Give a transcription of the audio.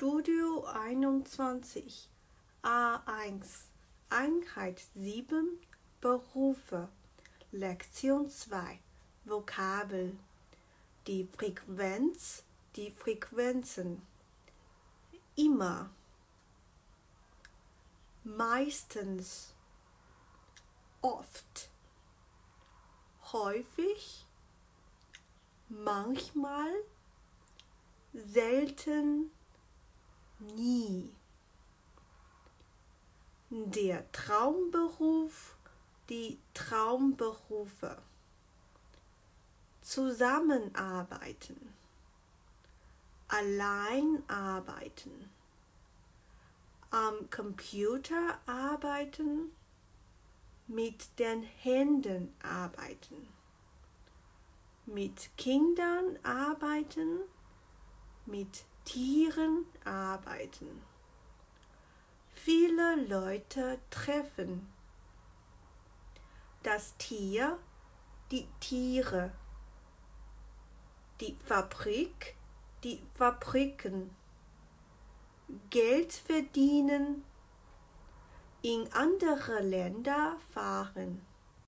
Studio 21 A1 Einheit 7 Berufe. Lektion 2 Vokabel. Die Frequenz, die Frequenzen. Immer. Meistens. Oft. Häufig. Manchmal. Selten, nie. Der Traumberuf, die Traumberufe. Zusammenarbeiten. Allein arbeiten. Am Computer arbeiten. Mit den Händen arbeiten. Mit Kindern arbeiten mit Tieren arbeiten. Viele Leute treffen. Das Tier, die Tiere. Die Fabrik, die Fabriken. Geld verdienen. In andere Länder fahren.